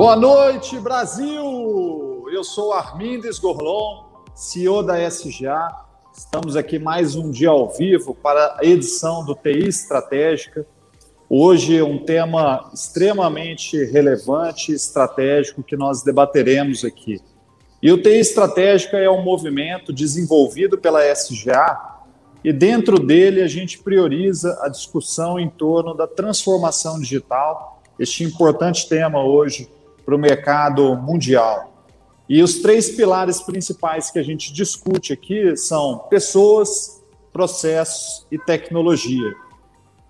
Boa noite, Brasil! Eu sou Armindo Esgorlon, CEO da SGA. Estamos aqui mais um dia ao vivo para a edição do TI Estratégica. Hoje é um tema extremamente relevante e estratégico que nós debateremos aqui. E o TI Estratégica é um movimento desenvolvido pela SGA e dentro dele a gente prioriza a discussão em torno da transformação digital, este importante tema hoje para o mercado mundial. E os três pilares principais que a gente discute aqui são pessoas, processos e tecnologia.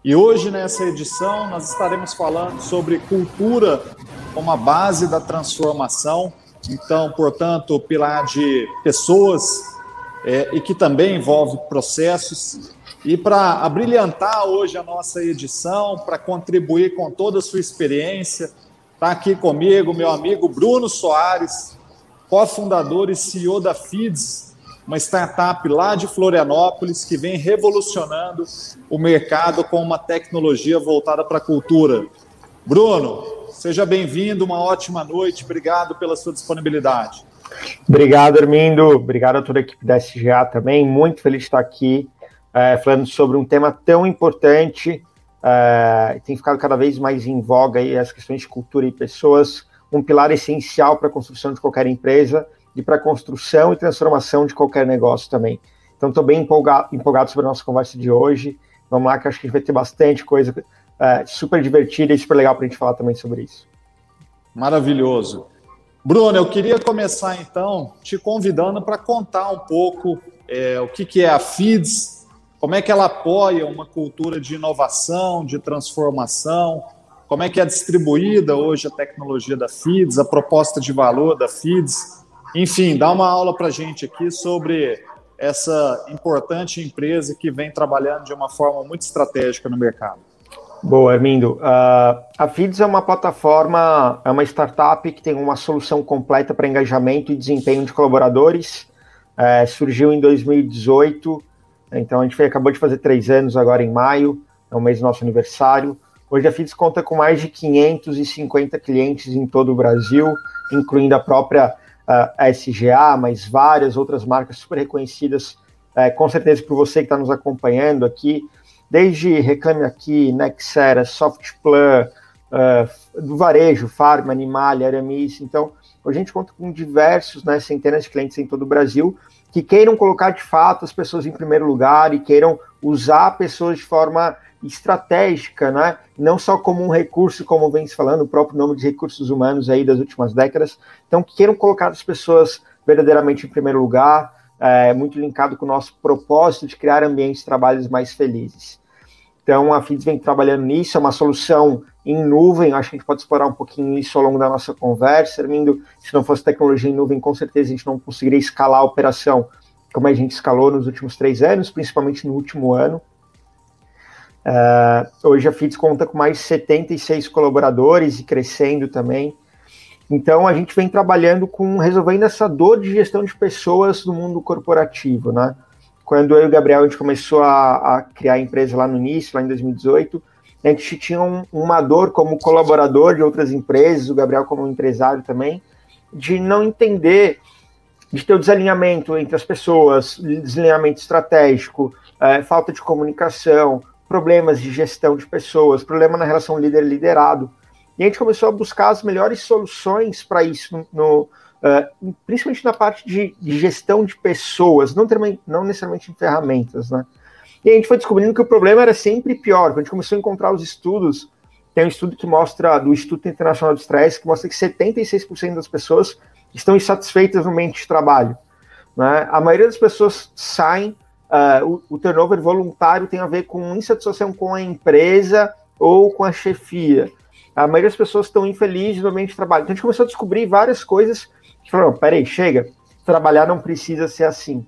E hoje, nessa edição, nós estaremos falando sobre cultura como a base da transformação. Então, portanto, o pilar de pessoas é, e que também envolve processos. E para abrilhantar hoje a nossa edição, para contribuir com toda a sua experiência, Está aqui comigo meu amigo Bruno Soares, cofundador e CEO da FIDS, uma startup lá de Florianópolis que vem revolucionando o mercado com uma tecnologia voltada para a cultura. Bruno, seja bem-vindo, uma ótima noite, obrigado pela sua disponibilidade. Obrigado, Armindo, obrigado a toda a equipe da SGA também, muito feliz de estar aqui é, falando sobre um tema tão importante uh, tem ficado cada vez mais em voga aí as questões de cultura e pessoas, um pilar essencial para a construção de qualquer empresa e para a construção e transformação de qualquer negócio também. Então, estou bem empolgado, empolgado sobre a nossa conversa de hoje. Vamos lá, que acho que vai ter bastante coisa uh, super divertida e super legal para a gente falar também sobre isso. Maravilhoso. Bruno, eu queria começar então te convidando para contar um pouco é, o que, que é a FIDS, como é que ela apoia uma cultura de inovação, de transformação? Como é que é distribuída hoje a tecnologia da FIDS, a proposta de valor da FIDS? Enfim, dá uma aula para a gente aqui sobre essa importante empresa que vem trabalhando de uma forma muito estratégica no mercado. Boa, Armindo. Uh, a FIDS é uma plataforma, é uma startup que tem uma solução completa para engajamento e desempenho de colaboradores. Uh, surgiu em 2018 então a gente acabou de fazer três anos agora em maio, é o mês do nosso aniversário. Hoje a FITS conta com mais de 550 clientes em todo o Brasil, incluindo a própria uh, SGA, mas várias outras marcas super reconhecidas, uh, com certeza por você que está nos acompanhando aqui, desde Reclame Aqui, Nexera, Softplan, uh, do varejo, Farm, Animalia, Aramis. Então, a gente conta com diversos, né, centenas de clientes em todo o Brasil, que queiram colocar de fato as pessoas em primeiro lugar e queiram usar pessoas de forma estratégica, né? não só como um recurso, como vem se falando, o próprio nome de recursos humanos aí das últimas décadas, então que queiram colocar as pessoas verdadeiramente em primeiro lugar, é, muito linkado com o nosso propósito de criar ambientes de trabalhos mais felizes. Então, a FIDS vem trabalhando nisso, é uma solução em nuvem, acho que a gente pode explorar um pouquinho isso ao longo da nossa conversa, Armindo. Se não fosse tecnologia em nuvem, com certeza a gente não conseguiria escalar a operação como a gente escalou nos últimos três anos, principalmente no último ano. Uh, hoje a FIDS conta com mais de 76 colaboradores e crescendo também. Então a gente vem trabalhando com resolvendo essa dor de gestão de pessoas no mundo corporativo, né? quando eu e o Gabriel a gente começou a, a criar a empresa lá no início, lá em 2018, a gente tinha um, uma dor como colaborador de outras empresas, o Gabriel como empresário também, de não entender, de ter o desalinhamento entre as pessoas, desalinhamento estratégico, é, falta de comunicação, problemas de gestão de pessoas, problema na relação líder-liderado. E a gente começou a buscar as melhores soluções para isso no, uh, principalmente na parte de, de, gestão de pessoas, não, não necessariamente em ferramentas, né? E a gente foi descobrindo que o problema era sempre pior. Quando a gente começou a encontrar os estudos, tem um estudo que mostra, do Instituto Internacional de Estresse, que mostra que 76% das pessoas estão insatisfeitas no ambiente de trabalho. Né? A maioria das pessoas saem, uh, o, o turnover voluntário tem a ver com insatisfação com a empresa ou com a chefia. A maioria das pessoas estão infelizes no ambiente de trabalho. Então a gente começou a descobrir várias coisas que falaram, peraí, chega, trabalhar não precisa ser assim.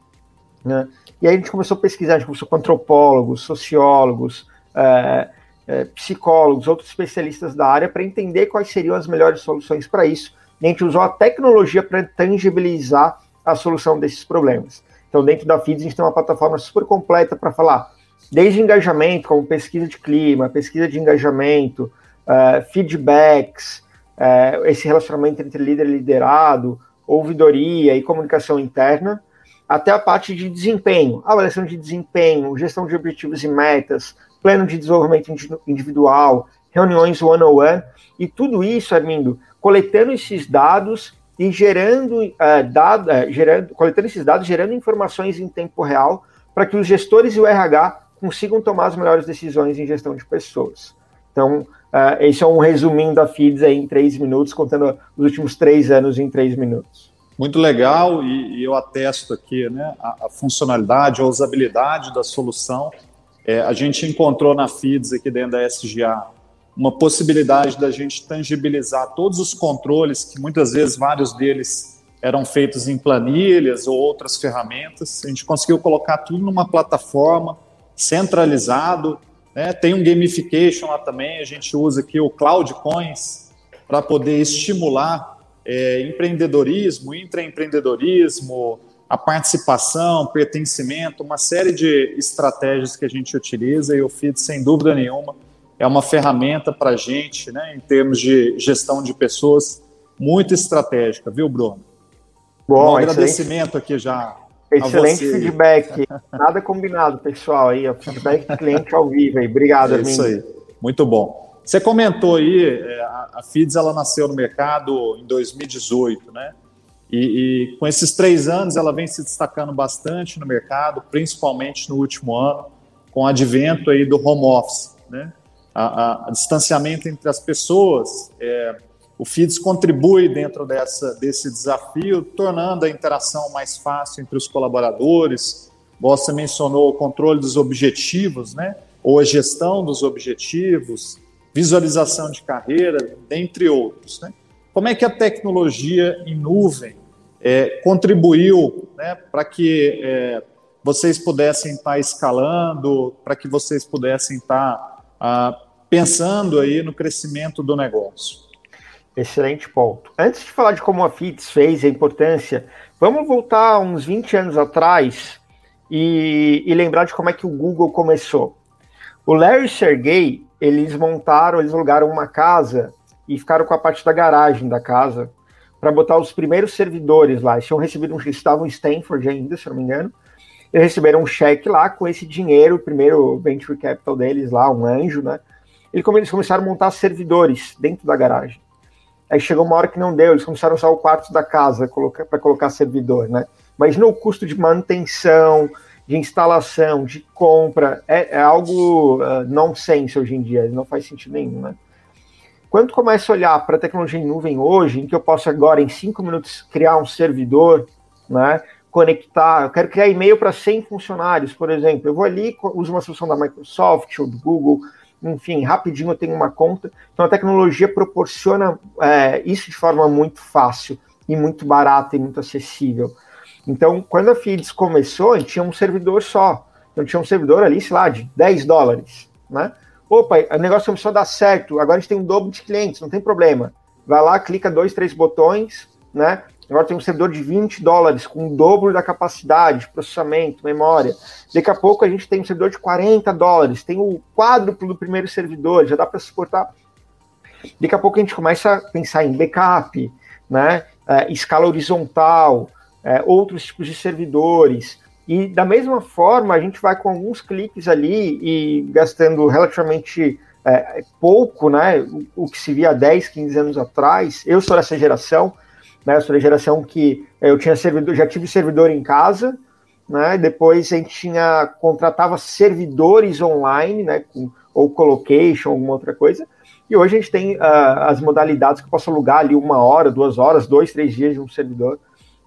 Né? E aí a gente começou a pesquisar, a gente começou com antropólogos, sociólogos, é, é, psicólogos, outros especialistas da área para entender quais seriam as melhores soluções para isso. E a gente usou a tecnologia para tangibilizar a solução desses problemas. Então, dentro da FIDS, a gente tem uma plataforma super completa para falar desde engajamento, como pesquisa de clima, pesquisa de engajamento, uh, feedbacks, é, esse relacionamento entre líder e liderado, ouvidoria e comunicação interna, até a parte de desempenho, avaliação de desempenho, gestão de objetivos e metas, plano de desenvolvimento individual, reuniões one-on-one, -on -one, e tudo isso, Armindo, coletando esses dados e gerando, uh, dado, uh, gerando, coletando esses dados, gerando informações em tempo real para que os gestores e o RH consigam tomar as melhores decisões em gestão de pessoas. Então, uh, esse é um resuminho da FIDS aí em três minutos, contando os últimos três anos em três minutos. Muito legal, e, e eu atesto aqui né, a, a, funcionalidade, a usabilidade da solução. É, a gente encontrou na FIDS aqui dentro da SGA uma possibilidade da gente tangibilizar todos os controles, que muitas vezes vários deles eram feitos em planilhas ou outras ferramentas. A gente conseguiu colocar tudo numa plataforma centralizado. Né? Tem um gamification lá também, a gente usa aqui o Cloud Coins para poder estimular é, empreendedorismo, intraempreendedorismo, a participação, pertencimento, uma série de estratégias que a gente utiliza e o FIT, sem dúvida nenhuma, é uma ferramenta para a gente, né, em termos de gestão de pessoas, muito estratégica, viu, Bruno? Bom, um agradecimento aqui já. Excelente feedback. Nada combinado, pessoal. Aí, feedback do cliente ao vivo aí. Obrigado, é Isso aí. Muito bom. Você comentou aí, é, a FIDS ela nasceu no mercado em 2018, né? E, e, com esses três anos ela vem se destacando bastante no mercado, principalmente no último ano, com o advento aí do home office, né? A, a, a distanciamento entre as pessoas, é, o FIDS contribui dentro dessa, desse desafio, tornando a interação mais fácil entre os colaboradores. Você mencionou o controle dos objetivos, né? ou a gestão dos objetivos, visualização de carreira, dentre outros. Né? Como é que a tecnologia em nuvem é, contribuiu né, para que é, vocês pudessem estar escalando, para que vocês pudessem estar ah, pensando aí no crescimento do negócio? Excelente ponto. Antes de falar de como a FITS fez a importância, vamos voltar uns 20 anos atrás e, e lembrar de como é que o Google começou. O Larry Sergey, eles montaram, eles alugaram uma casa e ficaram com a parte da garagem da casa para botar os primeiros servidores lá. Eles tinham recebido um estavam em Stanford ainda, se não me engano. Eles receberam um cheque lá com esse dinheiro, o primeiro venture capital deles lá, um anjo, né? Eles começaram a montar servidores dentro da garagem. Aí chegou uma hora que não deu, eles começaram a usar o quarto da casa para colocar servidor, né? Mas no custo de manutenção, de instalação, de compra, é, é algo uh, nonsense hoje em dia, não faz sentido nenhum, né? Quando começa a olhar para a tecnologia em nuvem hoje, em que eu posso agora, em cinco minutos, criar um servidor, né, conectar, eu quero criar e-mail para 100 funcionários, por exemplo, eu vou ali, uso uma solução da Microsoft ou do Google, enfim, rapidinho eu tenho uma conta. Então a tecnologia proporciona é, isso de forma muito fácil e muito barata e muito acessível. Então, quando a FIDS começou, a gente tinha um servidor só. Então, tinha um servidor ali, sei lá, de 10 dólares, né? Opa, o negócio começou a dar certo, agora a gente tem um dobro de clientes, não tem problema. Vai lá, clica dois, três botões, né? Agora tem um servidor de 20 dólares, com o dobro da capacidade, processamento, memória. Daqui a pouco a gente tem um servidor de 40 dólares, tem o quádruplo do primeiro servidor, já dá para suportar. Daqui a pouco a gente começa a pensar em backup, né? É, escala horizontal, é, outros tipos de servidores. E da mesma forma, a gente vai com alguns cliques ali e gastando relativamente é, pouco, né? O, o, que se via 10, 15 anos atrás. Eu sou dessa geração, né? Eu sou da geração que eu tinha servidor, já tive servidor em casa, né? Depois a gente tinha contratava servidores online, né? Com, ou colocation, alguma outra coisa. E hoje a gente tem uh, as modalidades que eu posso alugar ali uma hora, duas horas, dois, três dias de um servidor.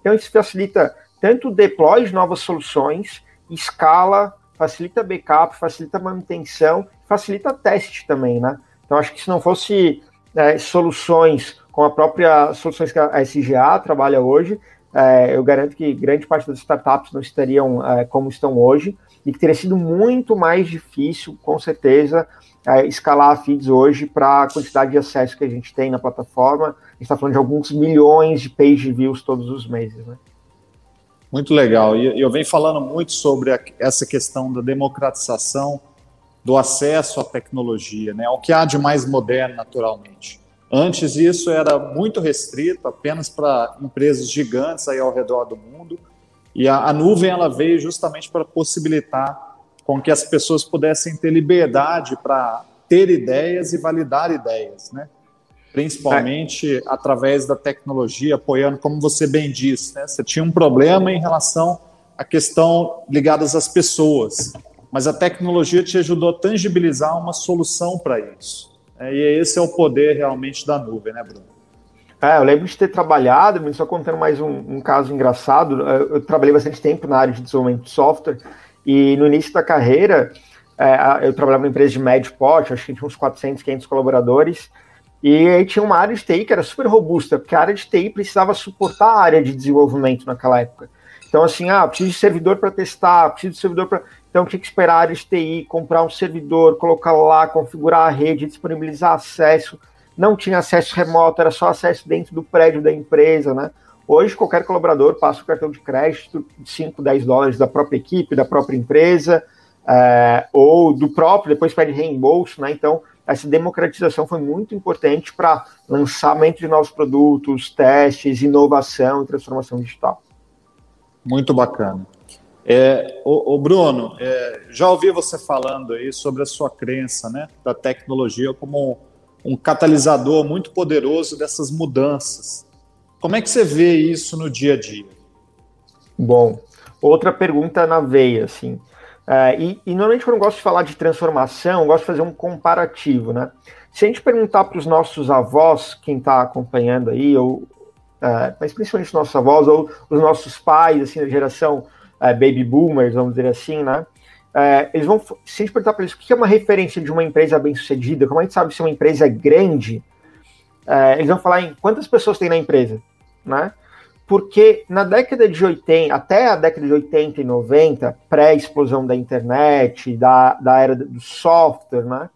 Então isso facilita tanto deploy de novas soluções, escala, facilita backup, facilita manutenção, facilita teste também, né? Então acho que se não fosse é, soluções com a própria soluções que a SGA trabalha hoje, é, eu garanto que grande parte das startups não estariam é, como estão hoje e que teria sido muito mais difícil, com certeza, é, escalar a feeds hoje para a quantidade de acesso que a gente tem na plataforma. A gente está falando de alguns milhões de page views todos os meses, né? Muito legal. E eu venho falando muito sobre a, essa questão da democratização do acesso à tecnologia, né? O que há de mais moderno, naturalmente. Antes isso era muito restrito, apenas para empresas gigantes aí ao redor do mundo. E a, a nuvem ela veio justamente para possibilitar com que as pessoas pudessem ter liberdade para ter ideias e validar ideias, né? Principalmente é. através da tecnologia, apoiando, como você bem disse, né? Você tinha um problema em relação à questão ligadas às pessoas, mas a tecnologia te ajudou a tangibilizar uma solução para isso. É, e esse é o poder realmente da nuvem, né, Bruno? É, eu lembro de ter trabalhado, só contando mais um, um, caso engraçado, eu trabalhei bastante tempo na área de desenvolvimento de software, e no início da carreira, é, eu trabalhava numa empresa de médio porte, acho que tinha uns 400, 500 colaboradores, e aí tinha uma área de TI que era super robusta, porque a área de TI precisava suportar a área de desenvolvimento naquela época. Então, assim, ah, preciso de servidor para testar, preciso de servidor para. Então, tinha que esperar a área de TI, comprar um servidor, colocar lá, configurar a rede, disponibilizar acesso. Não tinha acesso remoto, era só acesso dentro do prédio da empresa, né? Hoje, qualquer colaborador passa o cartão de crédito de 5, 10 dólares da própria equipe, da própria empresa, é, ou do próprio, depois pede reembolso, né? Então, essa democratização foi muito importante para lançamento de novos produtos, testes, inovação e transformação digital. Muito bacana. É, o, o Bruno, é, já ouvi você falando aí sobre a sua crença né, da tecnologia como um, catalisador muito poderoso dessas mudanças. Como é que você vê isso no dia a dia? Bom, outra pergunta na veia, assim. É, e, e, normalmente quando eu gosto de falar de transformação, eu gosto de fazer um comparativo, né? Se a gente perguntar para os nossos avós, quem está acompanhando aí, ou, é, mas principalmente os nossos avós, ou os nossos pais, assim, da geração é, baby boomers, vamos dizer assim, né? É, eles vão, se a gente perguntar para eles o que é uma referência de uma empresa bem sucedida, como a gente sabe se uma empresa é grande, é, eles vão falar em quantas pessoas tem na empresa, né? Porque na década de 80, até a década de 80 e 90, pré-explosão da internet, da, da era do software, né?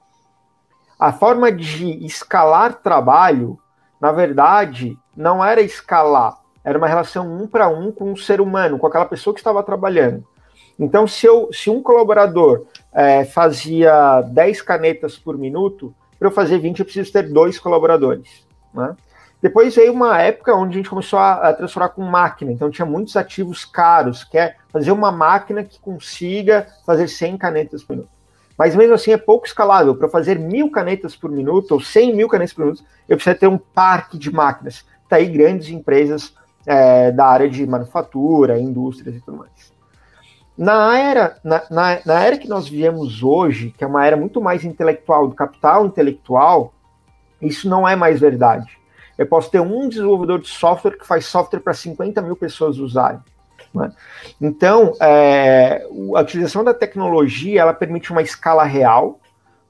A forma de escalar trabalho, na verdade, não era escalar, era uma relação um para um com um ser humano, com aquela pessoa que estava trabalhando. Então, se, eu, se um colaborador é, fazia 10 canetas por minuto, para eu fazer 20, eu preciso ter dois colaboradores. Né? Depois veio uma época onde a gente começou a, a, transformar com máquina, então tinha muitos ativos caros, que é fazer uma máquina que consiga fazer 100 canetas por minuto. Mas mesmo assim é pouco escalável. Para fazer mil canetas por minuto, ou 100 mil canetas por minuto, eu preciso ter um parque de máquinas. Está aí grandes empresas é, da área de manufatura, indústrias e tudo mais. Na era, na, na, na era que nós vivemos hoje, que é uma era muito mais intelectual, do capital intelectual, isso não é mais verdade. Eu posso ter um desenvolvedor de software que faz software para 50 mil pessoas usarem. Né? Então, é, a utilização da tecnologia ela permite uma escala real,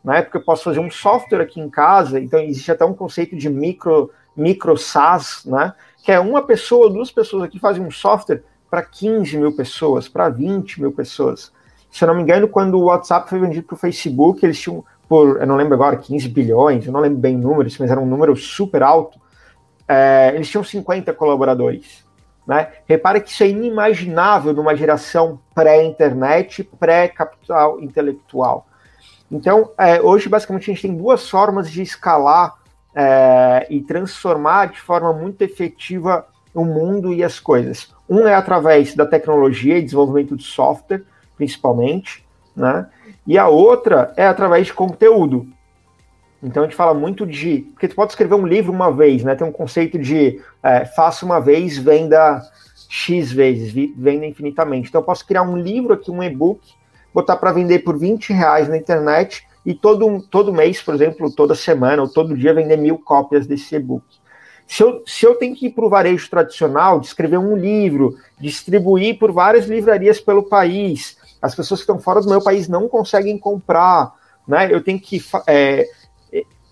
né? porque eu posso fazer um software aqui em casa, então existe até um conceito de micro, micro SaaS, né? que é uma pessoa, duas pessoas aqui fazem um software para 15 mil pessoas, para 20 mil pessoas. Se eu não me engano, quando o WhatsApp foi vendido para o Facebook, eles tinham, por, eu não lembro agora, 15 bilhões, eu não lembro bem números, mas era um número super alto, é, eles tinham 50 colaboradores. Né? Repare que isso é inimaginável numa geração pré-internet, pré-capital intelectual. Então, é, hoje, basicamente, a gente tem duas formas de escalar é, e transformar de forma muito efetiva o mundo e as coisas. Um é através da tecnologia e desenvolvimento de software, principalmente, né? E a outra é através de conteúdo. Então a gente fala muito de. Porque tu pode escrever um livro uma vez, né? Tem um conceito de é, faça uma vez, venda X vezes, venda infinitamente. Então eu posso criar um livro aqui, um e-book, botar para vender por 20 reais na internet e todo, todo mês, por exemplo, toda semana ou todo dia vender mil cópias desse e-book. Se eu, se eu tenho que ir para o varejo tradicional, de escrever um livro, distribuir por várias livrarias pelo país, as pessoas que estão fora do meu país não conseguem comprar, né? Eu tenho que, é,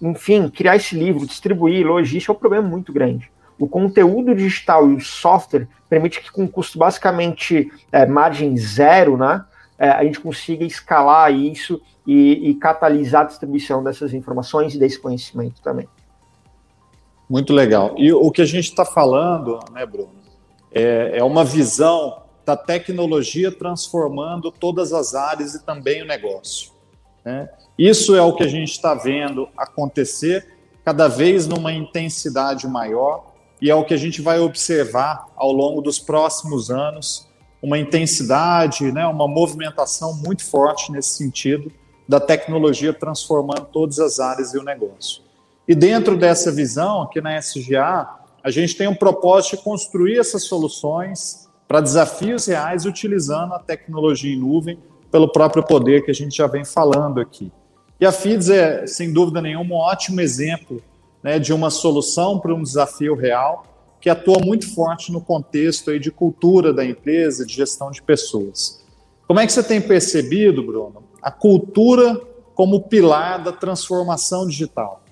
enfim, criar esse livro, distribuir, logística, é um problema muito grande. O conteúdo digital e o software permite que, com custo basicamente é, margem zero, né? É, a gente consiga escalar isso e, e catalisar a distribuição dessas informações e desse conhecimento também. Muito legal. E o que a gente está falando, né, Bruno, é, é, uma visão da tecnologia transformando todas as áreas e também o negócio. Né? Isso é o que a gente está vendo acontecer cada vez numa intensidade maior, e é o que a gente vai observar ao longo dos próximos anos, uma intensidade, né, uma movimentação muito forte nesse sentido da tecnologia transformando todas as áreas do negócio. E dentro dessa visão, aqui na SGA, a gente tem um propósito de construir essas soluções para desafios reais utilizando a tecnologia em nuvem pelo próprio poder que a gente já vem falando aqui. E a FIDS é, sem dúvida nenhuma, um ótimo exemplo né, de uma solução para um desafio real que atua muito forte no contexto aí de cultura da empresa, de gestão de pessoas. Como é que você tem percebido, Bruno, a cultura como pilar da transformação digital?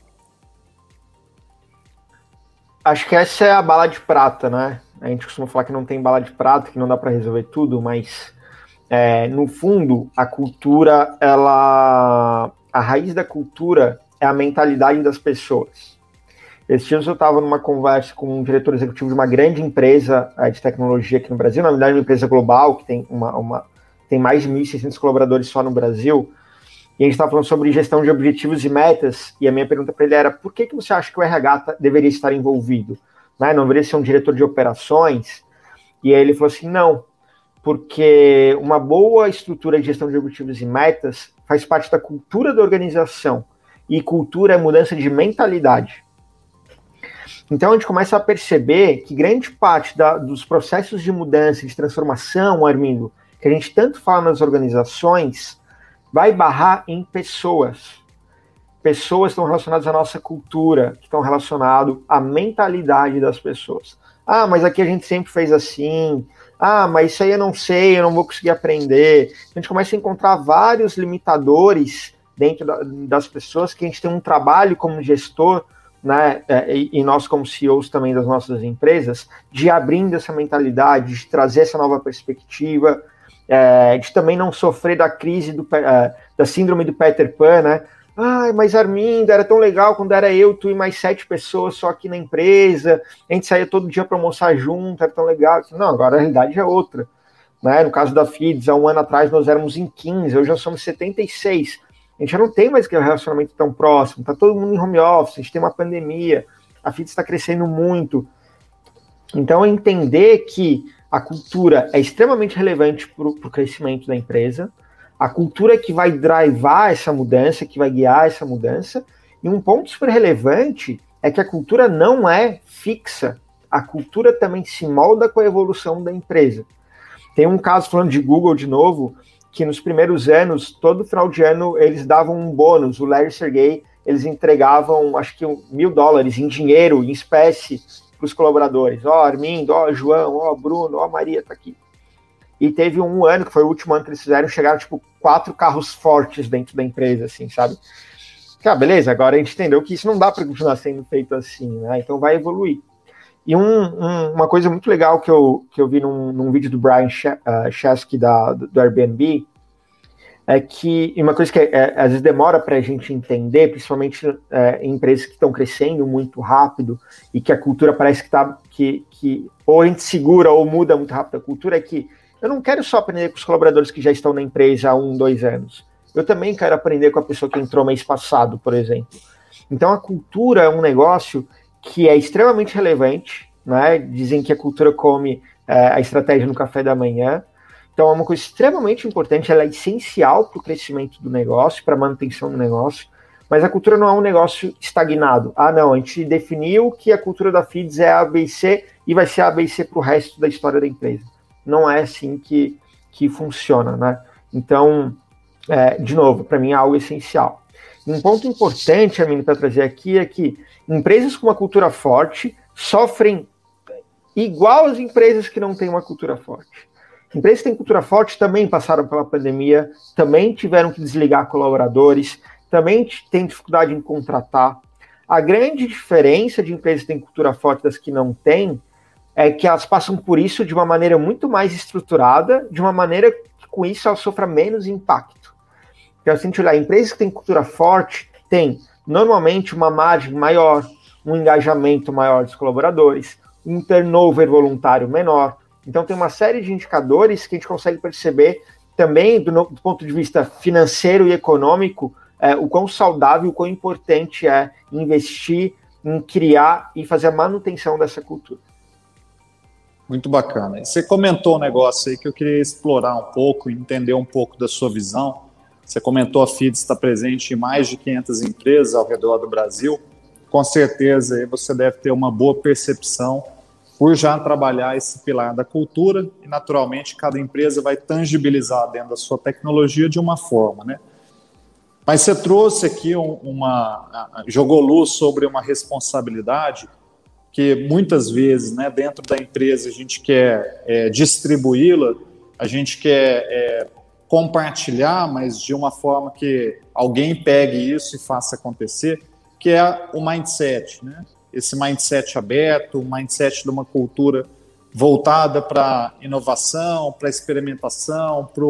Acho que essa é a bala de prata, né? A gente costuma falar que não tem bala de prata, que não dá para resolver tudo, mas é, no fundo, a cultura, ela, a raiz da cultura é a mentalidade das pessoas. Esses dias eu estava numa conversa com um diretor executivo de uma grande empresa é, de tecnologia aqui no Brasil, na verdade, uma empresa global que tem, uma, uma tem mais de 1.600 colaboradores só no Brasil. E a gente estava falando sobre gestão de objetivos e metas. E a minha pergunta para ele era: por que, que você acha que o RH tá, deveria estar envolvido? Né? Não deveria ser um diretor de operações? E aí ele falou assim: não, porque uma boa estrutura de gestão de objetivos e metas faz parte da cultura da organização. E cultura é mudança de mentalidade. Então a gente começa a perceber que grande parte da, dos processos de mudança, de transformação, Armindo, que a gente tanto fala nas organizações, vai barrar em pessoas. Pessoas estão relacionadas à nossa cultura, que estão relacionadas à mentalidade das pessoas. Ah, mas aqui a gente sempre fez assim. Ah, mas isso aí eu não sei, eu não vou conseguir aprender. A gente começa a encontrar vários limitadores dentro da, das pessoas que a gente tem um trabalho como gestor né, é, e nós como CEOs também das nossas empresas, de abrindo essa mentalidade, de trazer essa nova perspectiva, é, de também não sofrer da crise do, é, da síndrome do Peter Pan, né? Ai, mas Armindo, era tão legal quando era eu, tu e mais sete pessoas só aqui na empresa, a gente saía todo dia para almoçar junto, era tão legal. Não, agora a realidade é outra. Né? No caso da FIDS, há um ano atrás nós éramos em 15, hoje já somos 76 a gente já não tem mais aquele relacionamento tão próximo, tá todo mundo em home office, a gente tem uma pandemia, a FIT está crescendo muito. Então, entender que a cultura é extremamente relevante para o crescimento da empresa, a cultura é que vai drivar essa mudança, que vai guiar essa mudança, e um ponto super relevante é que a cultura não é fixa, a cultura também se molda com a evolução da empresa. Tem um caso falando de Google de novo, que nos primeiros anos, todo final de ano, eles davam um bônus. O Larry Sergey, eles entregavam, acho que mil dólares em dinheiro, em espécie, para os colaboradores. Ó, oh, Armindo, ó, oh, João, ó, oh, Bruno, ó, Maria, tá aqui. E teve um ano, que foi o último ano que eles fizeram, chegaram, tipo, quatro carros fortes dentro da empresa, assim, sabe? Ah, beleza, agora a gente entendeu que isso não dá para continuar sendo feito assim, né? Então vai evoluir. E um, um, uma coisa muito legal que eu, que eu vi num, num vídeo do Brian Chesky uh, da, do Airbnb é que uma coisa que é, às vezes demora para a gente entender, principalmente é, em empresas que estão crescendo muito rápido e que a cultura parece que está que, que ou a gente segura ou muda muito rápido a cultura, é que eu não quero só aprender com os colaboradores que já estão na empresa há um, dois anos. Eu também quero aprender com a pessoa que entrou mês passado, por exemplo. Então a cultura é um negócio que é extremamente relevante, né? Dizem que a cultura come é, a estratégia no café da manhã. Então é uma coisa extremamente importante, ela é essencial para o crescimento do negócio, para a manutenção do negócio. Mas a cultura não é um negócio estagnado. Ah, não, a gente definiu que a cultura da FIDS é A, B e vai ser A, B e C para o resto da história da empresa. Não é assim que, que funciona, né? Então, é, de novo, para mim é algo essencial. Um ponto importante, Amino, para trazer aqui é que empresas com uma cultura forte sofrem igual as empresas que não têm uma cultura forte. Empresas que têm cultura forte também passaram pela pandemia, também tiveram que desligar colaboradores, também têm dificuldade em contratar. A grande diferença de empresas que têm cultura forte das que não têm é que elas passam por isso de uma maneira muito mais estruturada, de uma maneira que com isso elas sofram menos impacto. Então, se a gente olhar, empresas que têm cultura forte têm normalmente uma margem maior, um engajamento maior dos colaboradores, um turnover voluntário menor. Então, tem uma série de indicadores que a gente consegue perceber também, do, do ponto de vista financeiro e econômico, é, o quão saudável, o quão importante é investir em criar e fazer a manutenção dessa cultura. Muito bacana. Você comentou um negócio aí que eu queria explorar um pouco, entender um pouco da sua visão. Você comentou a FIDS está presente em mais de 500 empresas ao redor do Brasil. Com certeza aí você deve ter uma boa percepção por já trabalhar esse pilar da cultura e, naturalmente, cada empresa vai tangibilizar dentro da sua tecnologia de uma forma, né? Mas você trouxe aqui uma. jogou luz sobre uma responsabilidade que muitas vezes, né, dentro da empresa, a gente quer é, distribuí-la, a gente quer é, compartilhar, mas de uma forma que alguém pegue isso e faça acontecer, que é o mindset, né? Esse mindset aberto, o mindset de uma cultura voltada para inovação, para experimentação, para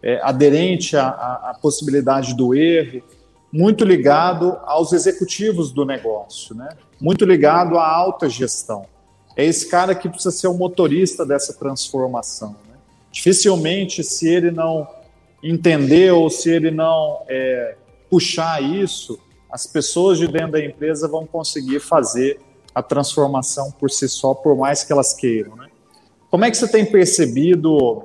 é, aderente à, à, possibilidade do erro, muito ligado aos executivos do negócio, né? muito ligado à alta gestão. É esse cara que precisa ser o motorista dessa transformação. Né? Dificilmente, se ele não entender ou se ele não é, puxar isso, as pessoas de dentro da empresa vão conseguir fazer a transformação por si só, por mais que elas queiram. Né? Como é que você tem percebido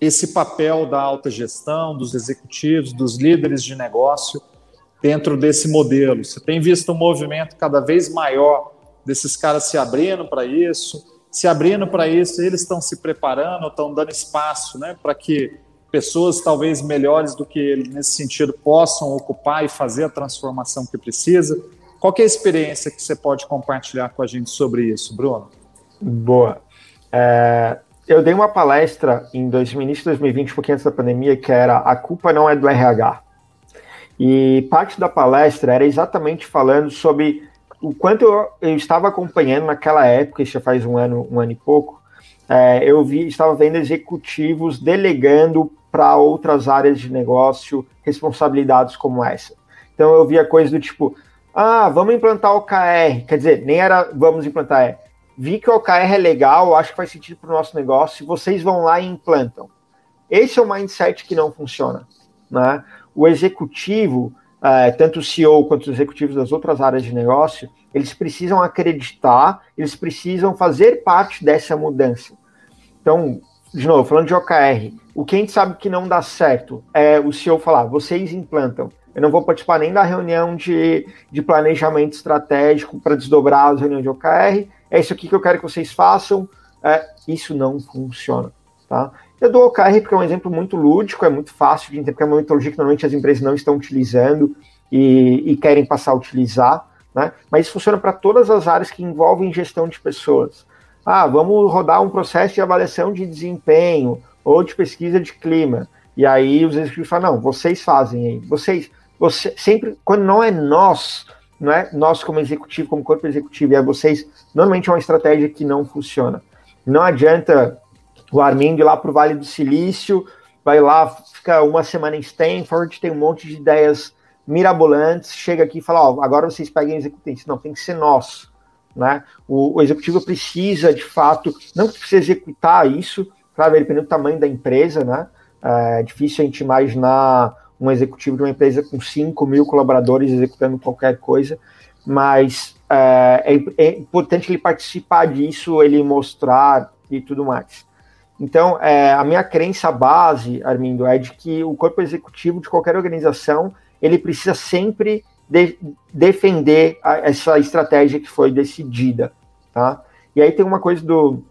esse papel da alta gestão, dos executivos, dos líderes de negócio dentro desse modelo? Você tem visto um movimento cada vez maior desses caras se abrindo para isso, se abrindo para isso, eles estão se preparando, estão dando espaço né, para que pessoas talvez melhores do que eles nesse sentido possam ocupar e fazer a transformação que precisa. Qual é a experiência que você pode compartilhar com a gente sobre isso, Bruno? Boa. É, eu dei uma palestra em dois, início de 2020, um pouquinho antes da pandemia, que era A Culpa Não É do RH. E parte da palestra era exatamente falando sobre o quanto eu, eu estava acompanhando naquela época, isso já faz um ano, um ano e pouco, é, eu vi, estava vendo executivos delegando para outras áreas de negócio responsabilidades como essa. Então eu via coisas do tipo, ah, vamos implantar o OKR, quer dizer, nem era vamos implantar, é vi que o OKR é legal, acho que faz sentido para o nosso negócio, vocês vão lá e implantam. Esse é o mindset que não funciona. Né? O executivo, é, tanto o CEO quanto os executivos das outras áreas de negócio, eles precisam acreditar, eles precisam fazer parte dessa mudança. Então, de novo, falando de OKR, o que a gente sabe que não dá certo é o CEO falar, vocês implantam. Eu não vou participar nem da reunião de, de planejamento estratégico para desdobrar as reuniões de OKR, é isso aqui que eu quero que vocês façam. É, isso não funciona. Tá? Eu dou OKR porque é um exemplo muito lúdico, é muito fácil de entender, porque é uma metodologia que normalmente as empresas não estão utilizando e, e querem passar a utilizar, né? mas isso funciona para todas as áreas que envolvem gestão de pessoas. Ah, vamos rodar um processo de avaliação de desempenho ou de pesquisa de clima. E aí os executivos falam, não, vocês fazem aí. Vocês, você, sempre, quando não é nós, não é nós como executivo, como corpo executivo, é vocês, normalmente é uma estratégia que não funciona. Não adianta o Armindo ir lá para o Vale do Silício, vai lá, fica uma semana em Stanford, tem um monte de ideias mirabolantes, chega aqui e fala, ó, agora vocês peguem e executem isso. Não, tem que ser nós. Né? O, o executivo precisa, de fato, não precisa executar isso, claro, dependendo do tamanho da empresa, né? É difícil a gente imaginar um executivo de uma empresa com 5 mil colaboradores executando qualquer coisa, mas é, é, é, importante ele participar disso, ele mostrar e tudo mais. Então, é, a minha crença base, Armindo, é de que o corpo executivo de qualquer organização ele precisa sempre de, defender a, essa estratégia que foi decidida, tá? E aí tem uma coisa do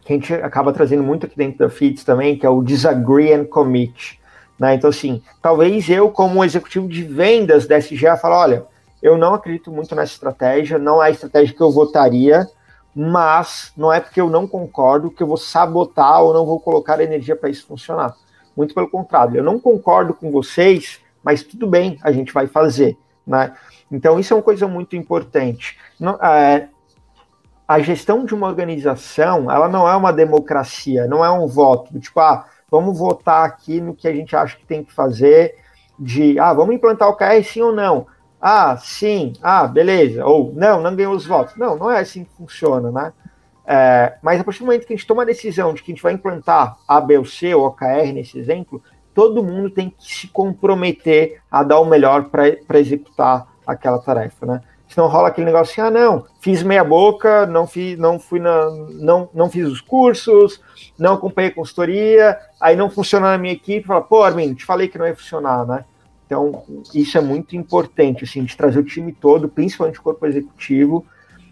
que a gente acaba trazendo muito aqui dentro da FITS também, que é o disagree and commit. Né? Então, assim, talvez eu, como executivo de vendas da SGA, fale, olha, eu não acredito muito nessa estratégia, não é a estratégia que eu votaria, mas não é porque eu não concordo que eu vou sabotar ou não vou colocar energia para isso funcionar. Muito pelo contrário, eu não concordo com vocês, mas tudo bem, a gente vai fazer. Né? Então, isso é uma coisa muito importante. Não, é, a gestão de uma organização, ela não é uma democracia, não é um voto, tipo, ah, vamos votar aqui no que a gente acha que tem que fazer, de, ah, vamos implantar o KR sim ou não? Ah, sim, ah, beleza, ou não, não ganhou os votos. Não, não é assim que funciona, né? É, mas a partir do momento que a gente toma a decisão de que a gente vai implantar A, B ou C, ou OKR nesse exemplo, todo mundo tem que se comprometer a dar o melhor para executar aquela tarefa, né? Senão rola aquele negócio assim, ah, não, fiz meia boca, não, fiz, não fui na. Não, não fiz os cursos, não acompanhei a consultoria, aí não funciona na minha equipe, fala, pô, Armin, te falei que não ia funcionar, né? Então, isso é muito importante, assim, de trazer o time todo, principalmente o corpo executivo.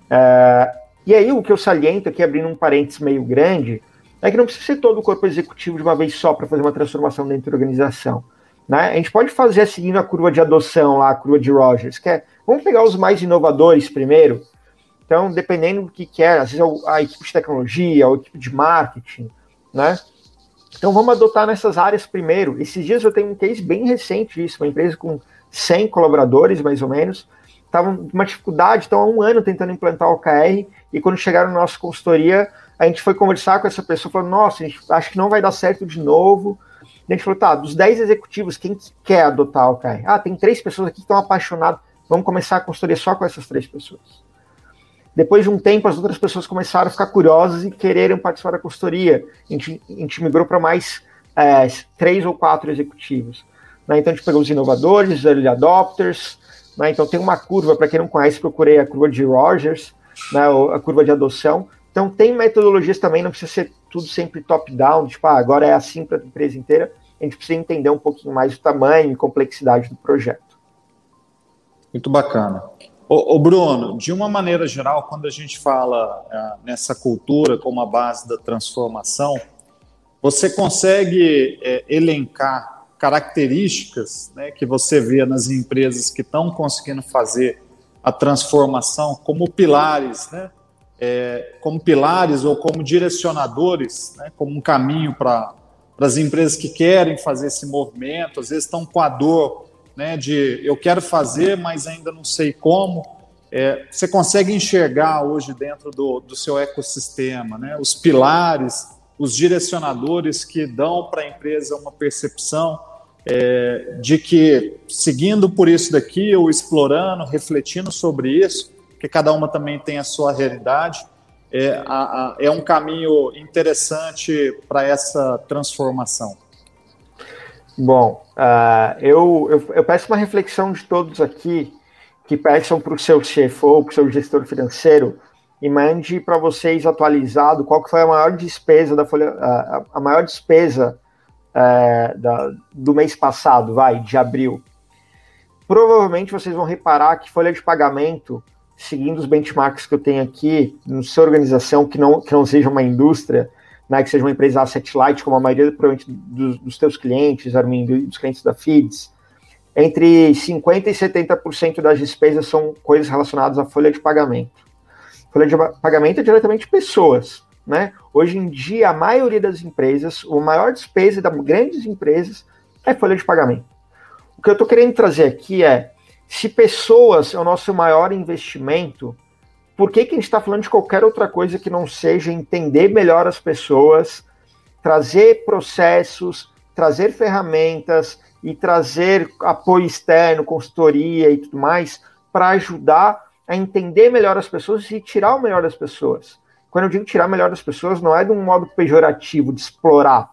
É, e aí, o que eu saliento aqui, abrindo um parênteses meio grande, é que não precisa ser todo o corpo executivo de uma vez só para fazer uma transformação dentro da organização. Né? A gente pode fazer seguindo a curva de adoção lá, a curva de Rogers, que é, vamos pegar os mais inovadores primeiro. Então, dependendo do que quer, às vezes é a equipe de tecnologia, a equipe de marketing, né? Então, vamos adotar nessas áreas primeiro. Esses dias eu tenho um case bem recente disso, uma empresa com 100 colaboradores, mais ou menos, estavam com uma dificuldade, estão há um ano tentando implantar o OKR, e quando chegaram na nossa consultoria, a gente foi conversar com essa pessoa, falou, nossa, acho que não vai dar certo de novo, a gente falou, tá, dos 10 executivos, quem quer adotar o OKR? Ah, tem três pessoas aqui que estão apaixonadas. Vamos começar a consultoria só com essas três pessoas. Depois de um tempo, as outras pessoas começaram a ficar curiosas e quererem participar da consultoria. A gente, a gente migrou para mais é, três ou quatro executivos. Né? Então, a gente pegou os inovadores, os early adopters. Né? Então, tem uma curva, para quem não conhece, procurei a curva de Rogers, né? a curva de adoção. Então, tem metodologias também, não precisa ser tudo sempre top-down, tipo, ah, agora é assim para a empresa inteira. A gente precisa entender um pouquinho mais o tamanho e complexidade do projeto. Muito bacana. Ô, Bruno, de uma maneira geral, quando a gente fala é, nessa cultura como a base da transformação, você consegue é, elencar características né, que você vê nas empresas que estão conseguindo fazer a transformação como pilares né, é, como pilares ou como direcionadores, né, como um caminho para as empresas que querem fazer esse movimento, às vezes estão com a dor né, de eu quero fazer, mas ainda não sei como. É, você consegue enxergar hoje dentro do, do seu ecossistema né, os pilares, os direcionadores que dão para a empresa uma percepção é, de que, seguindo por isso daqui, ou explorando, refletindo sobre isso, porque cada uma também tem a sua realidade. É, a, a, é um caminho interessante para essa transformação. Bom, uh, eu, eu, eu, peço uma reflexão de todos aqui que peçam para o seu CFO, para o seu gestor financeiro, e mande para vocês atualizado qual que foi a maior despesa da folha, a, a maior despesa uh, da, do mês passado, vai, de abril. Provavelmente vocês vão reparar que folha de pagamento seguindo os benchmarks que eu tenho aqui, na sua organização, que não, que não seja uma indústria, né, que seja uma empresa asset light, como a maioria provavelmente dos, dos teus clientes, Armin, dos clientes da Feeds, entre 50% e 70% das despesas são coisas relacionadas à folha de pagamento. Folha de pagamento é diretamente pessoas. Né? Hoje em dia, a maioria das empresas, a maior despesa das grandes empresas é folha de pagamento. O que eu estou querendo trazer aqui é se pessoas é o nosso maior investimento, por que, que a gente está falando de qualquer outra coisa que não seja entender melhor as pessoas, trazer processos, trazer ferramentas e trazer apoio externo, consultoria e tudo mais, para ajudar a entender melhor as pessoas e tirar o melhor das pessoas. Quando eu digo tirar o melhor das pessoas, não é de um modo pejorativo, de explorar.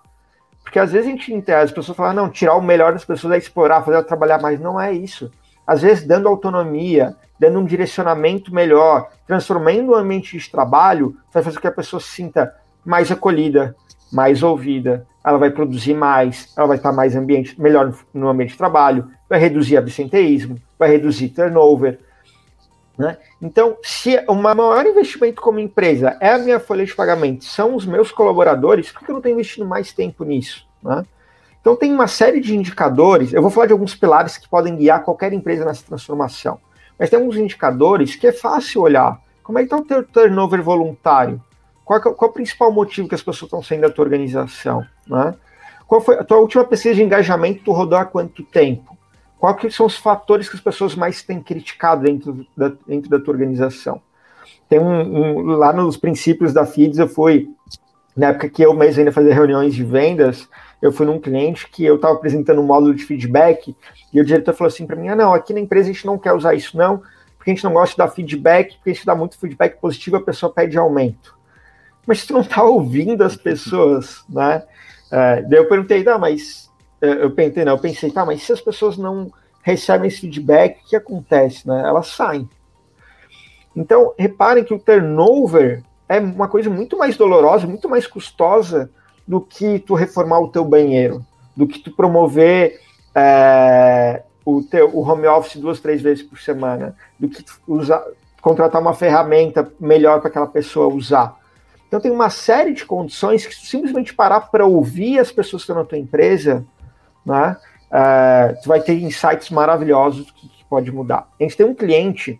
Porque às vezes a gente entende, as pessoas falam, não, tirar o melhor das pessoas é explorar, fazer ela trabalhar mais. Não é isso às vezes dando autonomia, dando um direcionamento melhor, transformando o ambiente de trabalho, vai fazer com que a pessoa se sinta mais acolhida, mais ouvida, ela vai produzir mais, ela vai estar mais ambiente, melhor no ambiente de trabalho, vai reduzir absenteísmo, vai reduzir turnover. Né? Então, se o maior investimento como empresa é a minha folha de pagamento, são os meus colaboradores, por que eu não estou investindo mais tempo nisso? Né? Então tem uma série de indicadores, eu vou falar de alguns pilares que podem guiar qualquer empresa nessa transformação, mas tem alguns indicadores que é fácil olhar. Como é que está o teu turnover voluntário? Qual, é, qual é o principal motivo que as pessoas estão saindo da tua organização? Né? Qual foi a tua última pesquisa de engajamento tu rodou há quanto tempo? Quais são os fatores que as pessoas mais têm criticado dentro da, dentro da tua organização? Tem um, um, lá nos princípios da FIDS, eu fui, na época que eu mesmo ainda fazia reuniões de vendas, eu fui num cliente que eu estava apresentando um módulo de feedback e o diretor falou assim para mim: ah, não, aqui na empresa a gente não quer usar isso, não, porque a gente não gosta de dar feedback, porque se dá muito feedback positivo, a pessoa pede aumento. Mas tu não está ouvindo as pessoas, né? É, daí eu perguntei, não, mas eu pensei, não, eu pensei, tá, mas se as pessoas não recebem esse feedback, o que acontece, né? Elas saem. Então, reparem que o turnover é uma coisa muito mais dolorosa, muito mais custosa do que tu reformar o teu banheiro, do que tu promover é, o, teu, o home office duas, três vezes por semana, do que usar, contratar uma ferramenta melhor para aquela pessoa usar. Então tem uma série de condições que simplesmente parar para ouvir as pessoas que estão na tua empresa, né, é, tu vai ter insights maravilhosos que, que pode mudar. A gente tem um cliente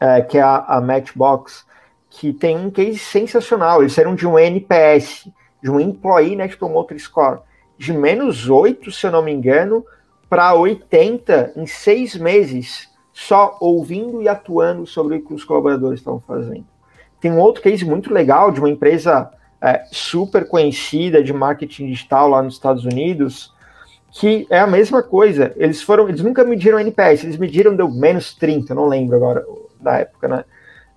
é, que é a, a Matchbox, que tem um case sensacional. Eles eram de um NPS, de um Employee Net Promoter Score, de menos 8, se eu não me engano, para 80 em seis meses, só ouvindo e atuando sobre o que os colaboradores estão fazendo. Tem um outro case muito legal de uma empresa é, super conhecida de marketing digital lá nos Estados Unidos, que é a mesma coisa. Eles foram, eles nunca mediram NPS, eles mediram deu menos 30, não lembro agora da época, né?